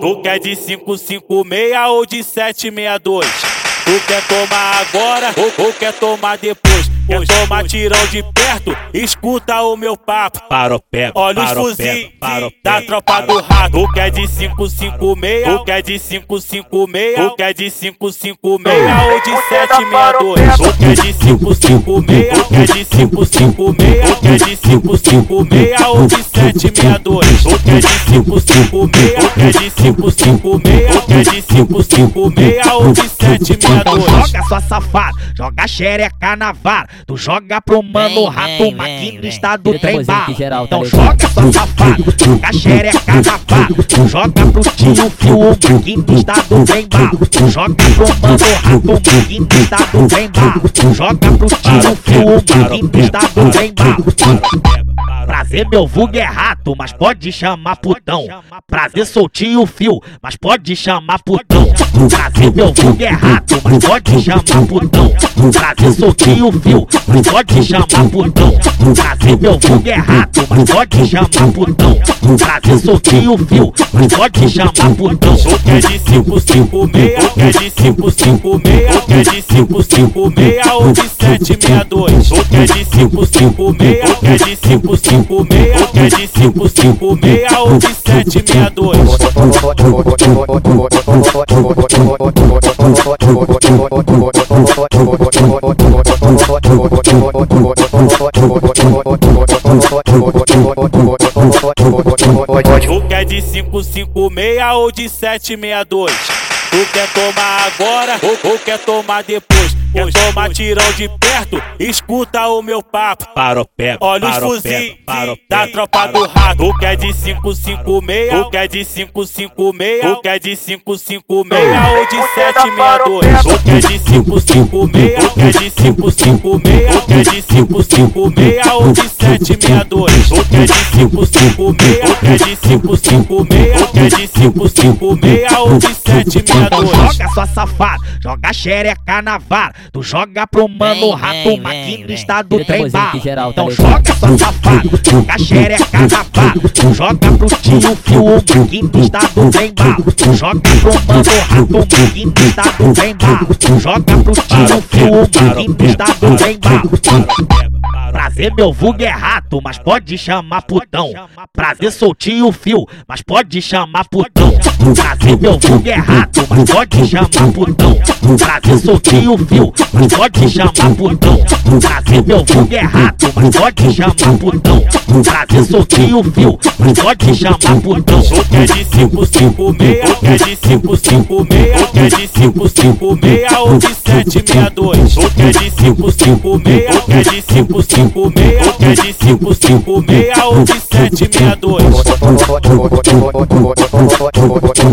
Tu quer de 556 ou de 762? Tu quer tomar agora ou, ou quer tomar depois? Quer tomar tirão de perto? Escuta o meu papo. Parou pé, Olha os fuzis da tropa do rato. Tu quer de 556, tu quer de 556, tu quer de 556 ou de 762. Tu quer de 556, tu quer de 556, tu quer de 556 ou de 762. Tu quer de 556, tu quer de 556, tu quer de 556 ou de 762. Joga sua safada, joga xereca na vara. Tu joga pro mano Vem, rato, vem, maquino vem, do trem tá Então ligado? joga sua safada, joga xereca na vara. Tu joga pro tio fio, está do trem bala. Tu joga pro mano rato, maquino está do trem bala. Tu joga pro tio fio, está do trem bala. Prazer, meu vulgo é rato, mas pode chamar putão. Prazer, soltinho o fio, mas pode chamar putão. Prazer, meu vulgo é rato, mas pode chamar putão. Prazer, soltinho o fio, mas pode chamar putão. Prazer, meu vulgo é rato, mas pode chamar putão. Prazer, soltinho o fio, mas pode chamar putão. Tu quer de 556, tu quer de 556, tu quer de 556 ou de 762. Tu quer de 556, tu quer de 556, tu quer de 556 ou de 762. Tu quer de 556 ou de 762? Tu quer tomar agora ou, ou quer tomar depois? Quer tomar tirão de perto? Escuta o meu papo. Parou pé, Olha os fuzis da tropa do rato. Tu quer de 556, tu quer de 556, tu quer de 556 ou de 762. Tu quer de 556, tu quer de 556, tu quer de 556 ou de 762. Tu quer de 556, tu quer de 556, tu quer de 556 ou de 762. Então joga sua safada, joga xereca na vara. Tu joga pro mano Vem, rato, vem. do Ele tem trem bala. tá Então joga sua safada, joga xereca na vara. Tu joga pro tio fio, o maquino está do trem bala. Tu joga pro mano rato, maquino está do trem bala. Tu joga pro tio fio, o maquino está do trem bala. Prazer, meu vulgo é rato, mas pode chamar putão. Prazer, soltinho o fio, mas pode chamar putão. Prazer, meu vulgo é mas pode chamar putão. Prazer, soltinho o fio, mas pode chamar putão. Prazer, meu vulgo é mas pode chamar putão. Prazer, soltinho o fio, mas pode chamar putão. Quer de 556, tu quer de 556, tu quer de 556 ou de 762. Tu quer de 556, tu quer de 556, tu quer de 556 ou de 762. Pode.